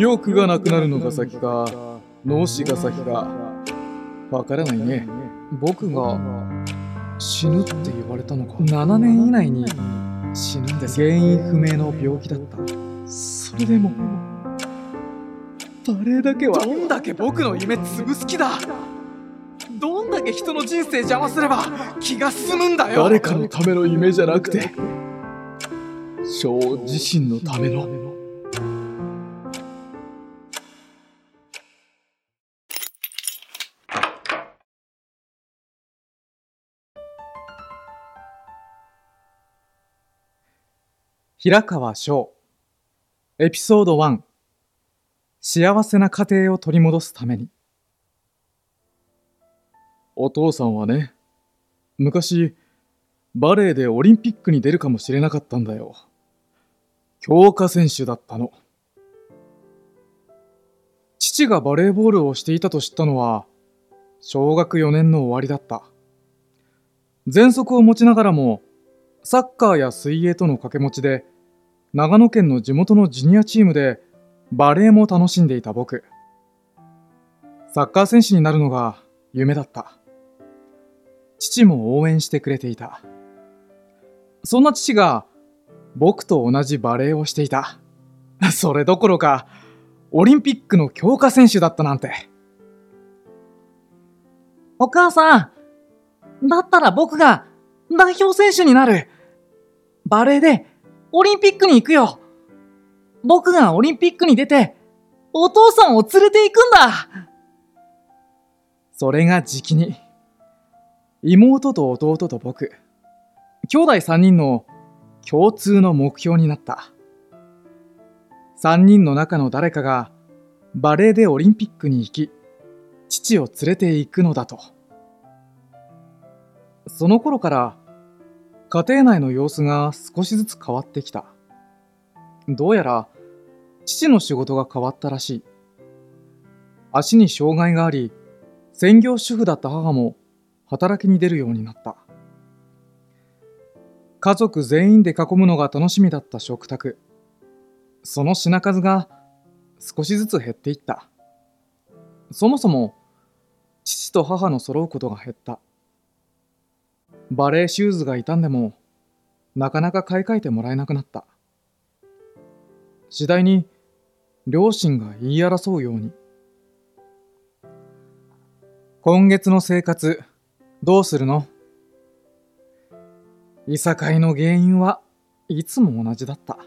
記憶がなくなるのが先か脳死が先か。わからないね。僕が死ぬって言われたのか。7年以内に死ぬんです。原因不明の病気だった。それでもバレエだけはどんだけ僕の夢潰す気だ。どんだけ人の人生邪魔すれば気が済むんだよ。誰かのための夢じゃなくて翔自身のための。平川翔。エピソード1幸せな家庭を取り戻すために。お父さんはね昔バレエでオリンピックに出るかもしれなかったんだよ。強化選手だったの。父がバレーボールをしていたと知ったのは小学4年の終わりだった。喘息を持ちながらもサッカーや水泳との掛け持ちで長野県の地元のジュニアチームでバレーも楽しんでいた僕。サッカー選手になるのが夢だった。父も応援してくれていた。そんな父が僕と同じバレーをしていた。それどころかオリンピックの強化選手だったなんて。お母さんだったら僕が代表選手になる。バレーでオリンピックに行くよ。僕がオリンピックに出て、お父さんを連れて行くんだ。それが時期に、妹と弟と僕、兄弟3人の共通の目標になった。3人の中の誰かがバレーでオリンピックに行き、父を連れて行くのだと。その頃から家庭内の様子が少しずつ変わってきた。どうやら父の仕事が変わったらしい。足に障害があり、専業主婦だった母も働きに出るようになった。家族全員で囲むのが楽しみだった食卓。その品数が少しずつ減っていった。そもそも父と母の揃うことが減った。バレーシューズが傷んでもなかなか買い替えてもらえなくなった。次第に両親が言い争うように。今月の生活どうするの？いさかいの原因はいつも同じだった。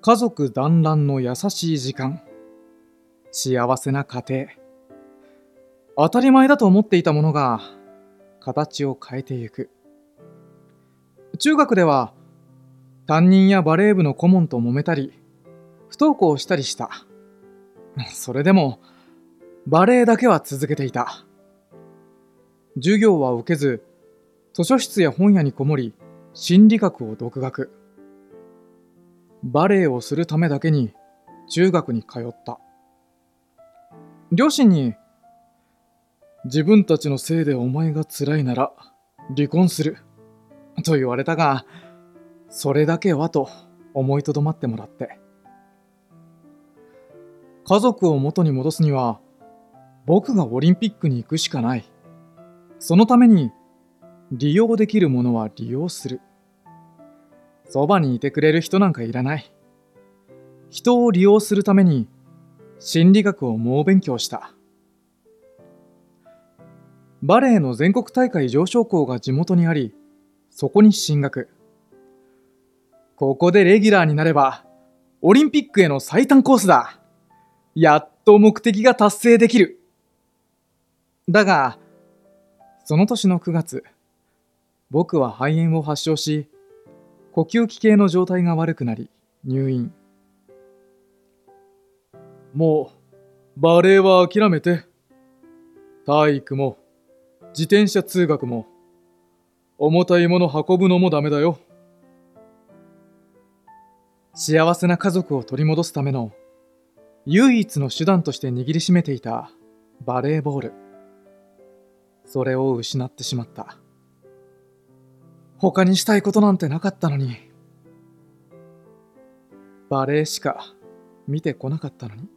家族団らんの優しい時間。幸せな家庭。当たり前だと思っていたものが形を変えていく。中学では担任やバレー部の顧問と揉めたり不登校したりした。それでもバレエだけは続けていた。授業は受けず図書室や本屋にこもり心理学を独学。バレエをするためだけに中学に通った。両親に自分たちのせいでお前が辛いなら離婚する。と言われたが、それだけはと思いとどまってもらって。家族を元に戻すには、僕がオリンピックに行くしかない。そのために、利用できるものは利用する。そばにいてくれる人なんかいらない。人を利用するために、心理学を猛勉強した。バレエの全国大会上昇校が地元にあり、そこに進学。ここでレギュラーになれば、オリンピックへの最短コースだ。やっと目的が達成できる。だが、その年の9月、僕は肺炎を発症し、呼吸器系の状態が悪くなり、入院。もう、バレエは諦めて。体育も、自転車通学も、重たいもの運ぶのもダメだよ。幸せな家族を取り戻すための唯一の手段として握りしめていたバレーボール。それを失ってしまった。他にしたいことなんてなかったのに。バレーしか見てこなかったのに。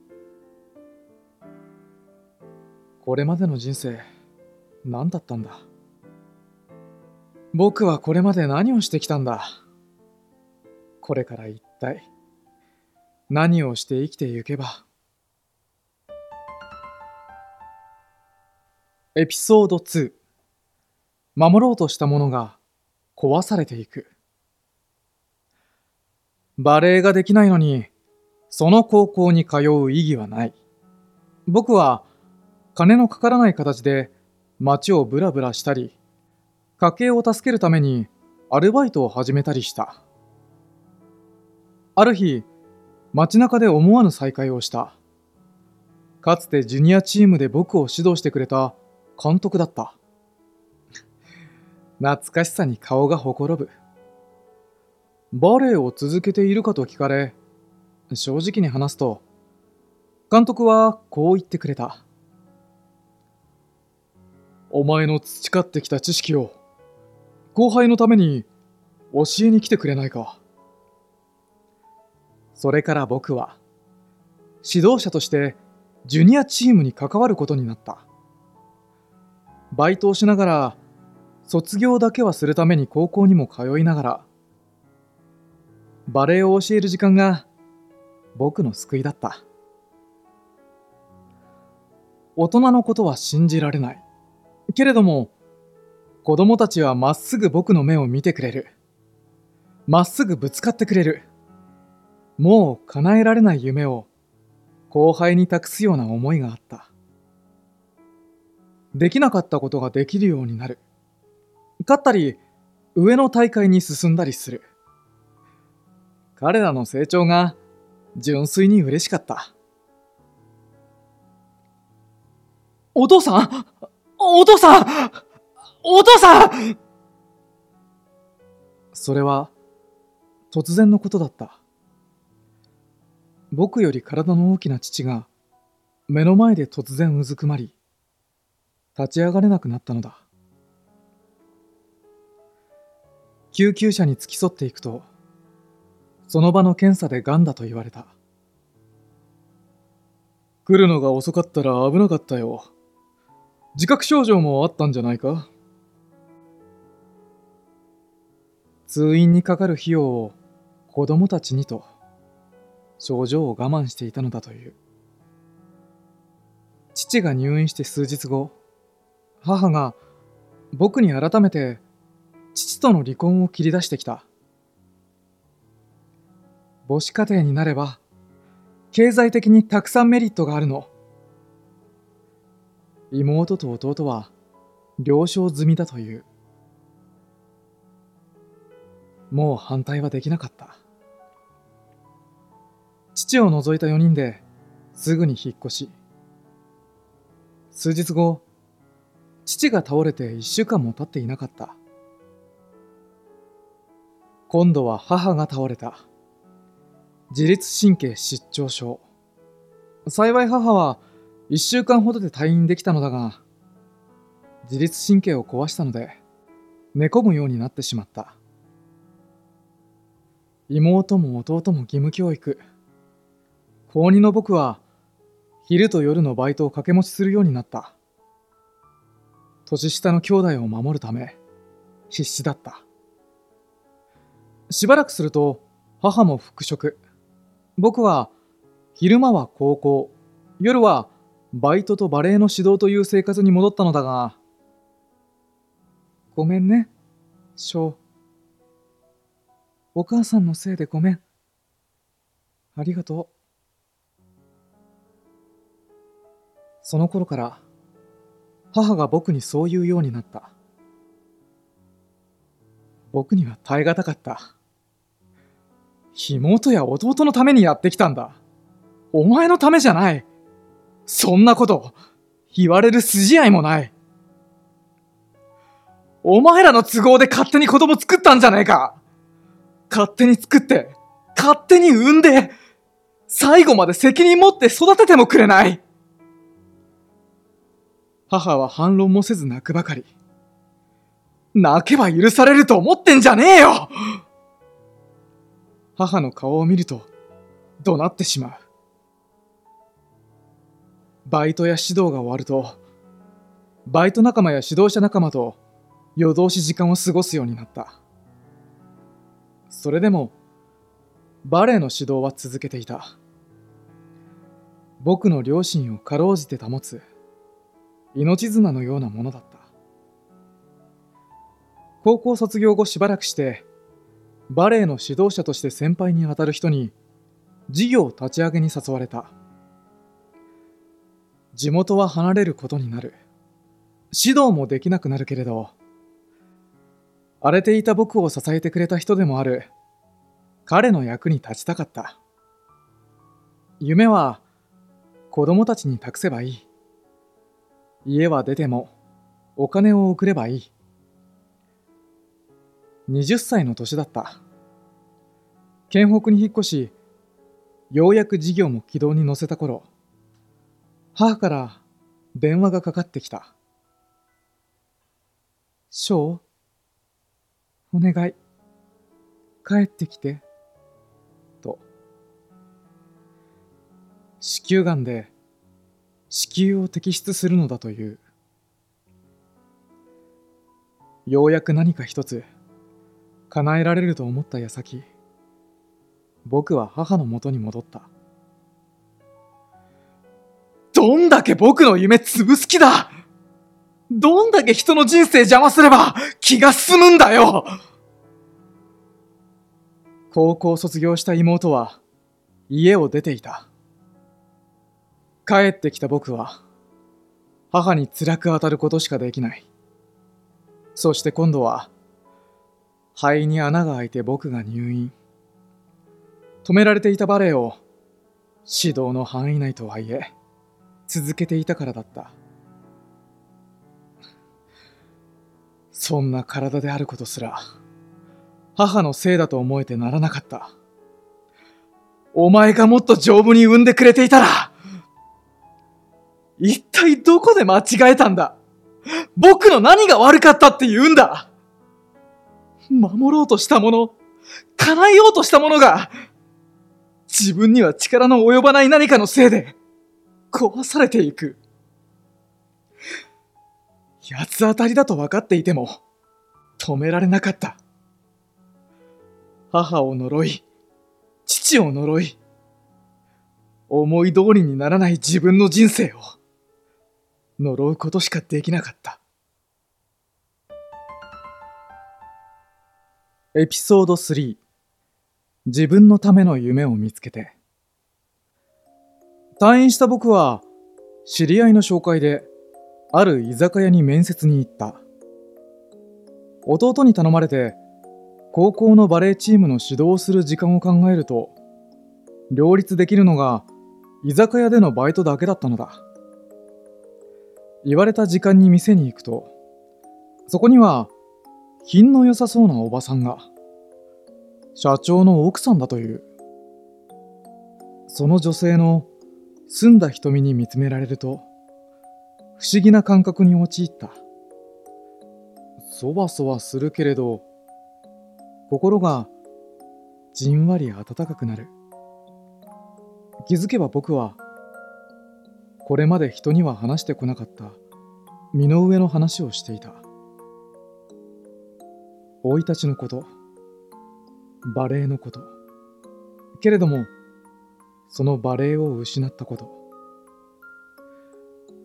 これまでの人生、何だったんだ？僕はこれまで何をしてきたんだ？これから一体何をして生きていけば？エピソード2守ろうとしたものが壊されていく。バレエができないのにその高校に通う意義はない。僕は金のかからない形で街をブラブラしたり家計を助けるためにアルバイトを始めたりした。ある日街中で思わぬ再会をした。かつてジュニアチームで僕を指導してくれた監督だった。懐かしさに顔がほころぶ。バレエを続けているかと聞かれ正直に話すと監督はこう言ってくれた。お前の培ってきた知識を後輩のために教えに来てくれないか。それから僕は指導者としてジュニアチームに関わることになった。バイトをしながら卒業だけはするために高校にも通いながらバレエを教える時間が僕の救いだった。大人のことは信じられない。けれども子供たちはまっすぐ僕の目を見てくれる。まっすぐぶつかってくれる。もう叶えられない夢を後輩に託すような思いがあった。できなかったことができるようになる。勝ったり、上の大会に進んだりする。彼らの成長が純粋に嬉しかった。お父さんお父さんお父さんそれは突然のことだった。僕より体の大きな父が目の前で突然うずくまり、立ち上がれなくなったのだ。救急車に付き添っていくと、その場の検査で癌だと言われた。来るのが遅かったら危なかったよ。自覚症状もあったんじゃないか？通院にかかる費用を子供たちにと症状を我慢していたのだという。父が入院して数日後母が僕に改めて父との離婚を切り出してきた。母子家庭になれば経済的にたくさんメリットがあるの。妹と弟は了承済みだというもう反対はできなかった。父を除いた4人ですぐに引っ越し。数日後、父が倒れて1週間も経っていなかった。今度は母が倒れた。自律神経失調症。幸い母は1週間ほどで退院できたのだが、自律神経を壊したので、寝込むようになってしまった。妹も弟も義務教育。高2の僕は、昼と夜のバイトを掛け持ちするようになった。年下の兄弟を守るため、必死だった。しばらくすると、母も復職。僕は、昼間は高校、夜はバイトとバレエの指導という生活に戻ったのだが、ごめんね、翔。お母さんのせいでごめん。ありがとう。その頃から、母が僕にそう言うようになった。僕には耐え難かった。妹や弟のためにやってきたんだ。お前のためじゃない。そんなこと、言われる筋合いもない。お前らの都合で勝手に子供作ったんじゃねえか勝手に作って、勝手に産んで、最後まで責任持って育ててもくれない母は反論もせず泣くばかり。泣けば許されると思ってんじゃねえよ母の顔を見ると、怒鳴ってしまう。バイトや指導が終わるとバイト仲間や指導者仲間と夜通し時間を過ごすようになった。それでもバレエの指導は続けていた。僕の両親をかろうじて保つ命綱のようなものだった。高校卒業後しばらくしてバレエの指導者として先輩にあたる人に事業立ち上げに誘われた。地元は離れることになる。指導もできなくなるけれど荒れていた僕を支えてくれた人でもある。彼の役に立ちたかった。夢は子供たちに託せばいい。家は出てもお金を送ればいい。20歳の年だった。県北に引っ越し、ようやく事業も軌道に乗せた頃、母から電話がかかってきた。翔、お願い、帰ってきて、と。子宮がんで子宮を摘出するのだという。ようやく何か一つ、叶えられると思った矢先僕は母のもとに戻ったどんだけ僕の夢潰す気だ。どんだけ人の人生邪魔すれば気が済むんだよ。高校卒業した妹は家を出ていた。帰ってきた僕は母に辛く当たることしかできない。そして今度は肺に穴が開いて僕が入院。止められていたバレエを指導の範囲内とはいえ続けていたからだった。そんな体であることすら母のせいだと思えてならなかった。お前がもっと丈夫に産んでくれていたら一体どこで間違えたんだ僕の何が悪かったって言うんだ守ろうとしたもの、叶えようとしたものが、自分には力の及ばない何かのせいで、壊されていく。八つ当たりだと分かっていても、止められなかった。母を呪い、父を呪い、思い通りにならない自分の人生を、呪うことしかできなかった。エピソード3自分のための夢を見つけて退院した僕は知り合いの紹介である居酒屋に面接に行った。弟に頼まれて高校のバレーチームの指導をする時間を考えると両立できるのが居酒屋でのバイトだけだったのだ。言われた時間に店に行くとそこには品の良さそうなおばさんが社長の奥さんだという。その女性の澄んだ瞳に見つめられると不思議な感覚に陥った。そわそわするけれど心がじんわり温かくなる。気づけば僕はこれまで人には話してこなかった身の上の話をしていた。生い立ちのこと、バレエのこと。けれども、そのバレエを失ったこと。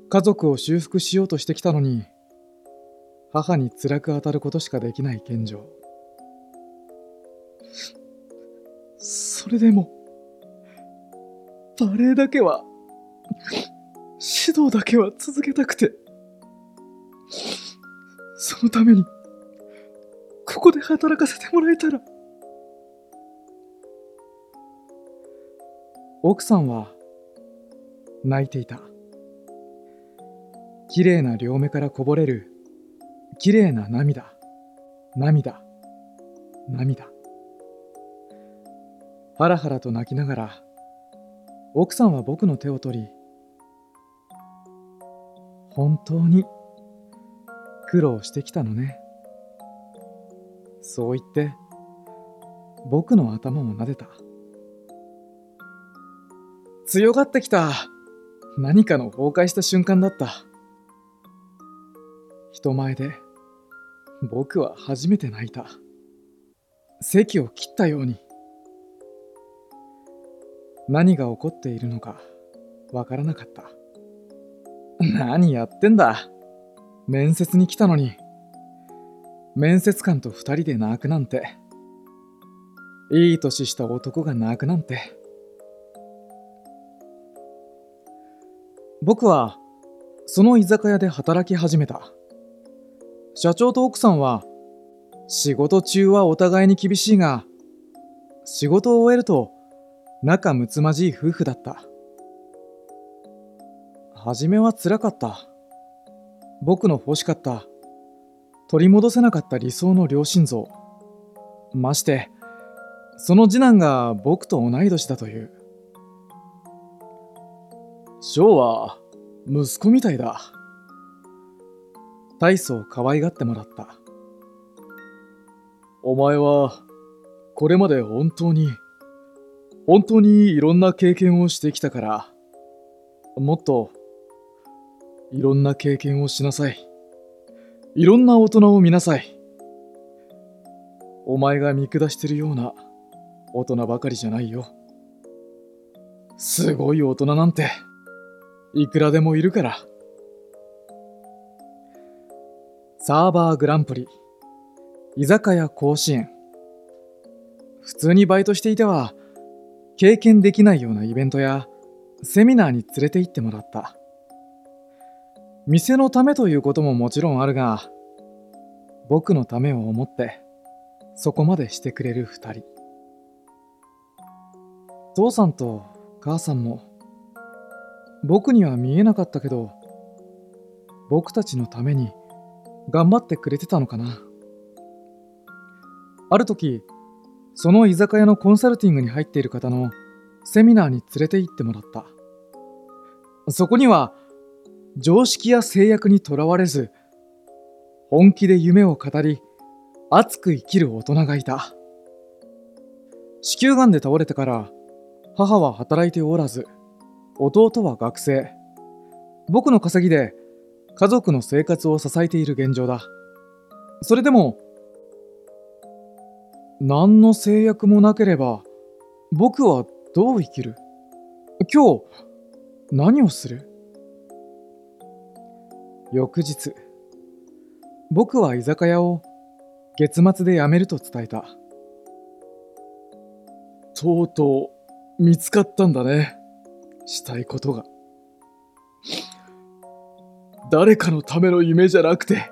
家族を修復しようとしてきたのに、母に辛く当たることしかできない現状。それでも、バレエだけは、指導だけは続けたくて、そのために、ここで働かせてもらえたら。奥さんは泣いていた。綺麗な両目からこぼれる綺麗な涙、涙、涙。ハラハラと泣きながら、奥さんは僕の手を取り、本当に苦労してきたのね。そう言って僕の頭を撫でた強がってきた何かの崩壊した瞬間だった。人前で僕は初めて泣いた。席を切ったように。何が起こっているのかわからなかった。何やってんだ。面接に来たのに。面接官と二人で泣くなんて。いい年した男が泣くなんて。僕はその居酒屋で働き始めた。社長と奥さんは仕事中はお互いに厳しいが、仕事を終えると仲睦まじい夫婦だった。初めは辛かった。僕の欲しかった、取り戻せなかった理想の両親像。まして、その次男が僕と同い年だという。翔は息子みたいだ。大層可愛がってもらった。お前はこれまで本当に本当にいろんな経験をしてきたからもっといろんな経験をしなさい。いろんな大人を見なさい。お前が見下してるような大人ばかりじゃないよ。すごい大人なんて、いくらでもいるから。サーバーグランプリ、居酒屋甲子園。普通にバイトしていては、経験できないようなイベントやセミナーに連れて行ってもらった。店のためということももちろんあるが、僕のためを思って、そこまでしてくれる二人。父さんと母さんも、僕には見えなかったけど、僕たちのために頑張ってくれてたのかな。ある時、その居酒屋のコンサルティングに入っている方のセミナーに連れて行ってもらった。そこには、常識や制約にとらわれず、本気で夢を語り、熱く生きる大人がいた。子宮がんで倒れてから、母は働いておらず、弟は学生。僕の稼ぎで家族の生活を支えている現状だ。それでも、何の制約もなければ、僕はどう生きる？今日、何をする？翌日僕は居酒屋を月末で辞めると伝えたとうとう見つかったんだねしたいことが。誰かのための夢じゃなくて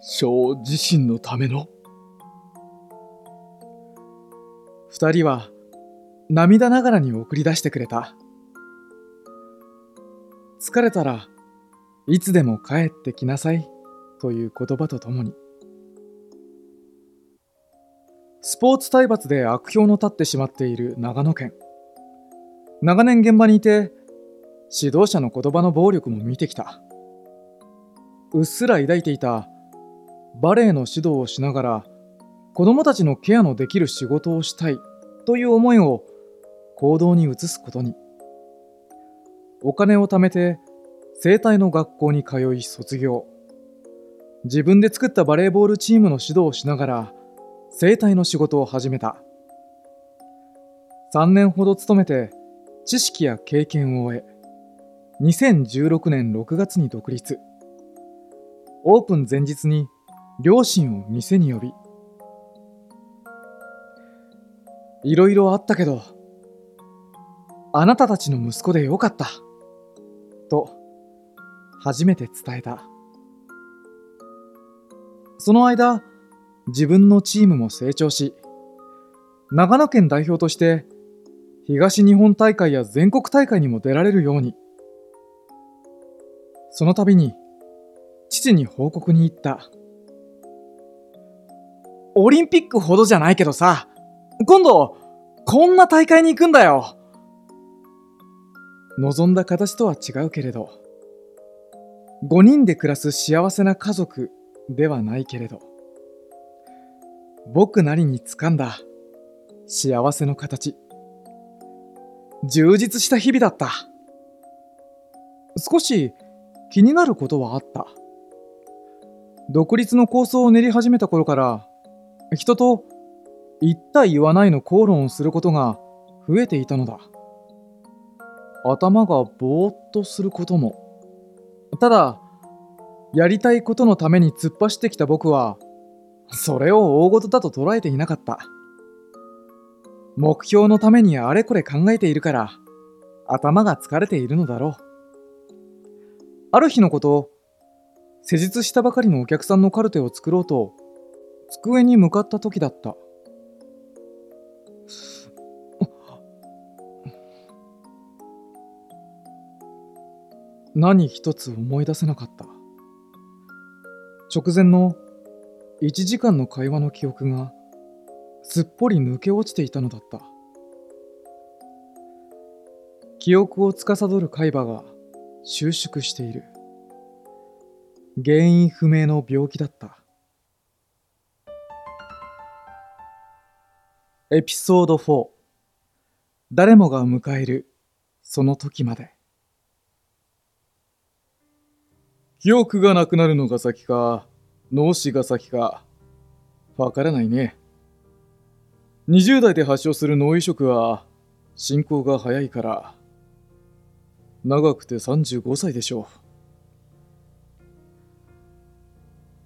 翔自身のための。二人は涙ながらに送り出してくれた。疲れたらいつでも帰ってきなさいという言葉とともに。スポーツ体罰で悪評の立ってしまっている長野県。長年現場にいて指導者の言葉の暴力も見てきた。うっすら抱いていたバレエの指導をしながら子供たちのケアのできる仕事をしたいという思いを行動に移すことに。お金を貯めて生態の学校に通い卒業。自分で作ったバレーボールチームの指導をしながら生態の仕事を始めた。3年ほど勤めて知識や経験を終え2016年6月に独立。オープン前日に両親を店に呼び。いろいろあったけどあなたたちの息子でよかった。と初めて伝えた。その間、自分のチームも成長し、長野県代表として東日本大会や全国大会にも出られるように。その度に父に報告に行った。オリンピックほどじゃないけどさ、今度、こんな大会に行くんだよ。望んだ形とは違うけれど、5人で暮らす幸せな家族ではないけれど、僕なりに掴んだ幸せの形。充実した日々だった。少し気になることはあった。独立の構想を練り始めた頃から人と言った言わないの口論をすることが増えていたのだ。頭がぼーっとすることも。ただやりたいことのために突っ走ってきた僕はそれを大事だと捉えていなかった。目標のためにあれこれ考えているから頭が疲れているのだろう。ある日のこと施術したばかりのお客さんのカルテを作ろうと机に向かった時だった。何一つ思い出せなかった。直前の1時間の会話の記憶がすっぽり抜け落ちていたのだった。記憶を司る海馬が収縮している。原因不明の病気だった。エピソード4誰もが迎えるその時まで。記憶がなくなるのが先か、脳死が先か、わからないね。20代で発症する脳移植は進行が早いから、長くて35歳でしょう。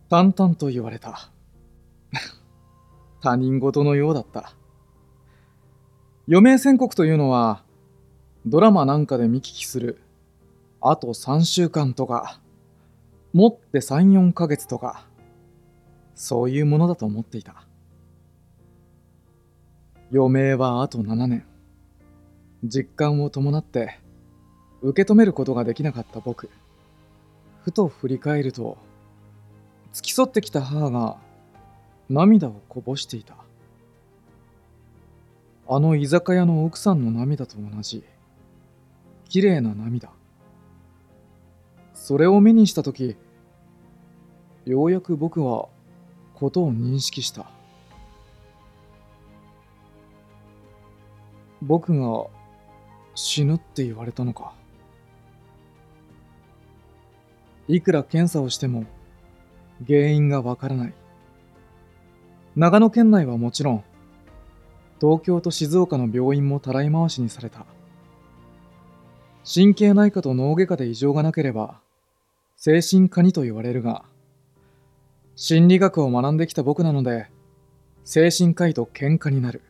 淡々と言われた。他人事のようだった。余命宣告というのは、ドラマなんかで見聞きする、あと3週間とか、持って3、4ヶ月とか、そういうものだと思っていた。余命はあと7年。実感を伴って受け止めることができなかった僕。ふと振り返ると、付き添ってきた母が涙をこぼしていた。あの居酒屋の奥さんの涙と同じ、綺麗な涙。それを目にした時ようやく僕はことを認識した僕が死ぬって言われたのか。いくら検査をしても原因がわからない。長野県内はもちろん東京と静岡の病院もたらい回しにされた。神経内科と脳外科で異常がなければ精神科にと言われるが、心理学を学んできた僕なので、精神科医と喧嘩になる。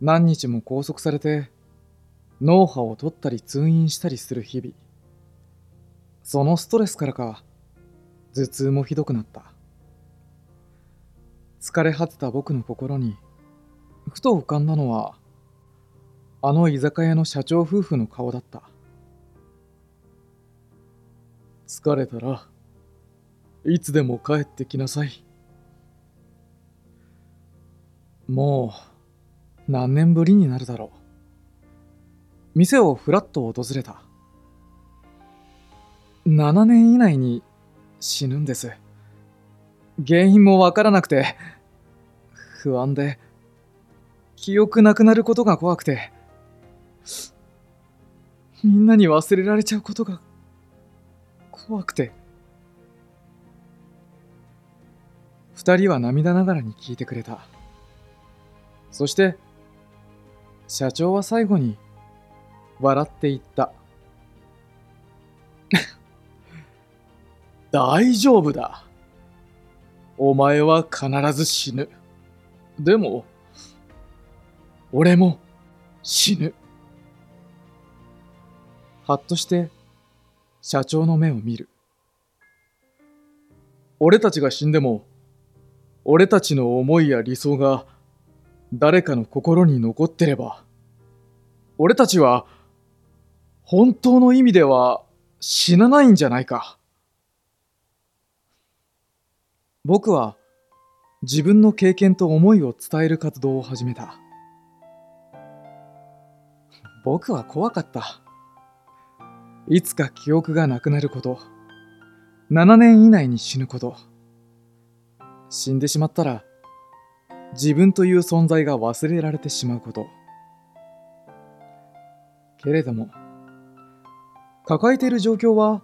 何日も拘束されて、脳波を取ったり通院したりする日々。そのストレスからか、頭痛もひどくなった。疲れ果てた僕の心に、ふと浮かんだのは、あの居酒屋の社長夫婦の顔だった。疲れたらいつでも帰ってきなさいもう何年ぶりになるだろう。店をふらっと訪れた。7年以内に死ぬんです。原因もわからなくて不安で記憶なくなることが怖くてみんなに忘れられちゃうことが怖くて。二人は涙ながらに聞いてくれた。そして社長は最後に笑って言った。大丈夫だ。お前は必ず死ぬ。でも俺も死ぬ。はっとして社長の目を見る。俺たちが死んでも、俺たちの思いや理想が誰かの心に残ってれば、俺たちは本当の意味では死なないんじゃないか。僕は自分の経験と思いを伝える活動を始めた。僕は怖かった。いつか記憶がなくなること。7年以内に死ぬこと。死んでしまったら、自分という存在が忘れられてしまうこと。けれども、抱えている状況は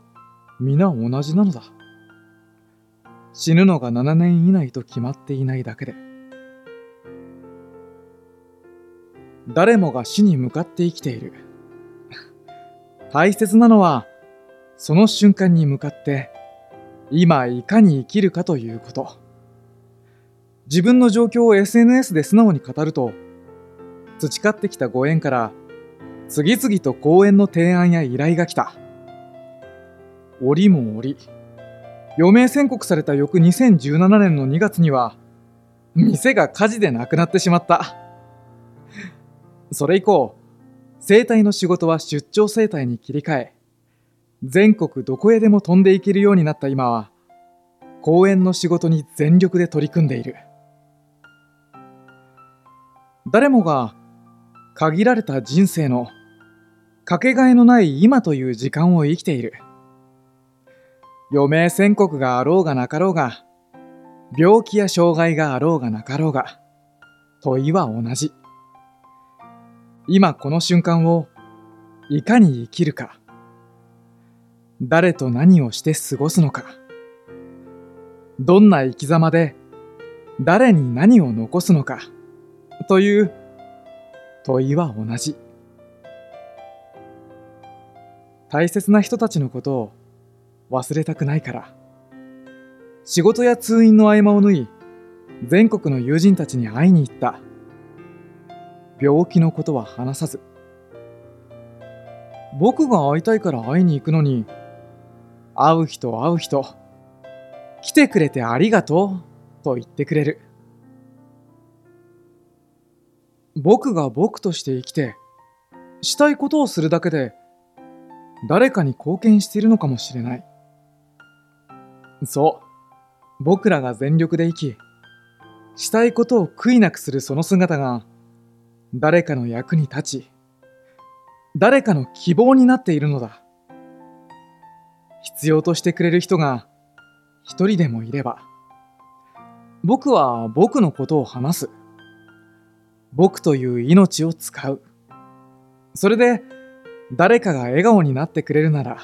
皆同じなのだ。死ぬのが7年以内と決まっていないだけで。誰もが死に向かって生きている。大切なのは、その瞬間に向かって、今いかに生きるかということ。自分の状況を SNS で素直に語ると、培ってきたご縁から、次々と講演の提案や依頼が来た。折も折。余命宣告された翌2017年の2月には、店が火事でなくなってしまった。それ以降、生態の仕事は出張生態に切り替え、全国どこへでも飛んでいけるようになった今は、講演の仕事に全力で取り組んでいる。誰もが限られた人生のかけがえのない今という時間を生きている。余命宣告があろうがなかろうが、病気や障害があろうがなかろうが、問いは同じ。今この瞬間をいかに生きるか誰と何をして過ごすのかどんな生き様で誰に何を残すのかという問いは同じ。大切な人たちのことを忘れたくないから。仕事や通院の合間を縫い全国の友人たちに会いに行った。病気のことは話さず。僕が会いたいから会いに行くのに会う人会う人来てくれてありがとうと言ってくれる。僕が僕として生きてしたいことをするだけで誰かに貢献しているのかもしれないそう僕らが全力で生きしたいことを悔いなくするその姿が誰かの役に立ち、誰かの希望になっているのだ。必要としてくれる人が一人でもいれば、僕は僕のことを話す。僕という命を使う。それで誰かが笑顔になってくれるなら、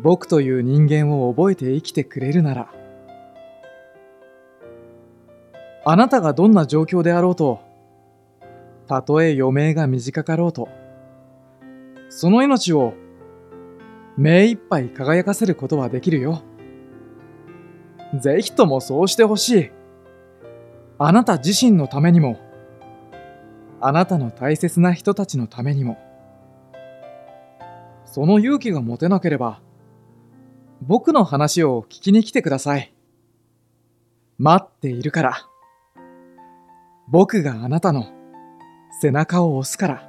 僕という人間を覚えて生きてくれるなら、あなたがどんな状況であろうと、たとえ余命が短かろうと、その命を目いっぱい輝かせることはできるよ。ぜひともそうしてほしい。あなた自身のためにも、あなたの大切な人たちのためにも。その勇気が持てなければ、僕の話を聞きに来てください。待っているから。僕があなたの背中を押すから。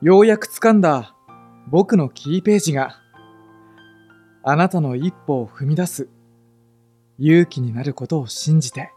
ようやく掴んだ僕のキーページがあなたの一歩を踏み出す勇気になることを信じて。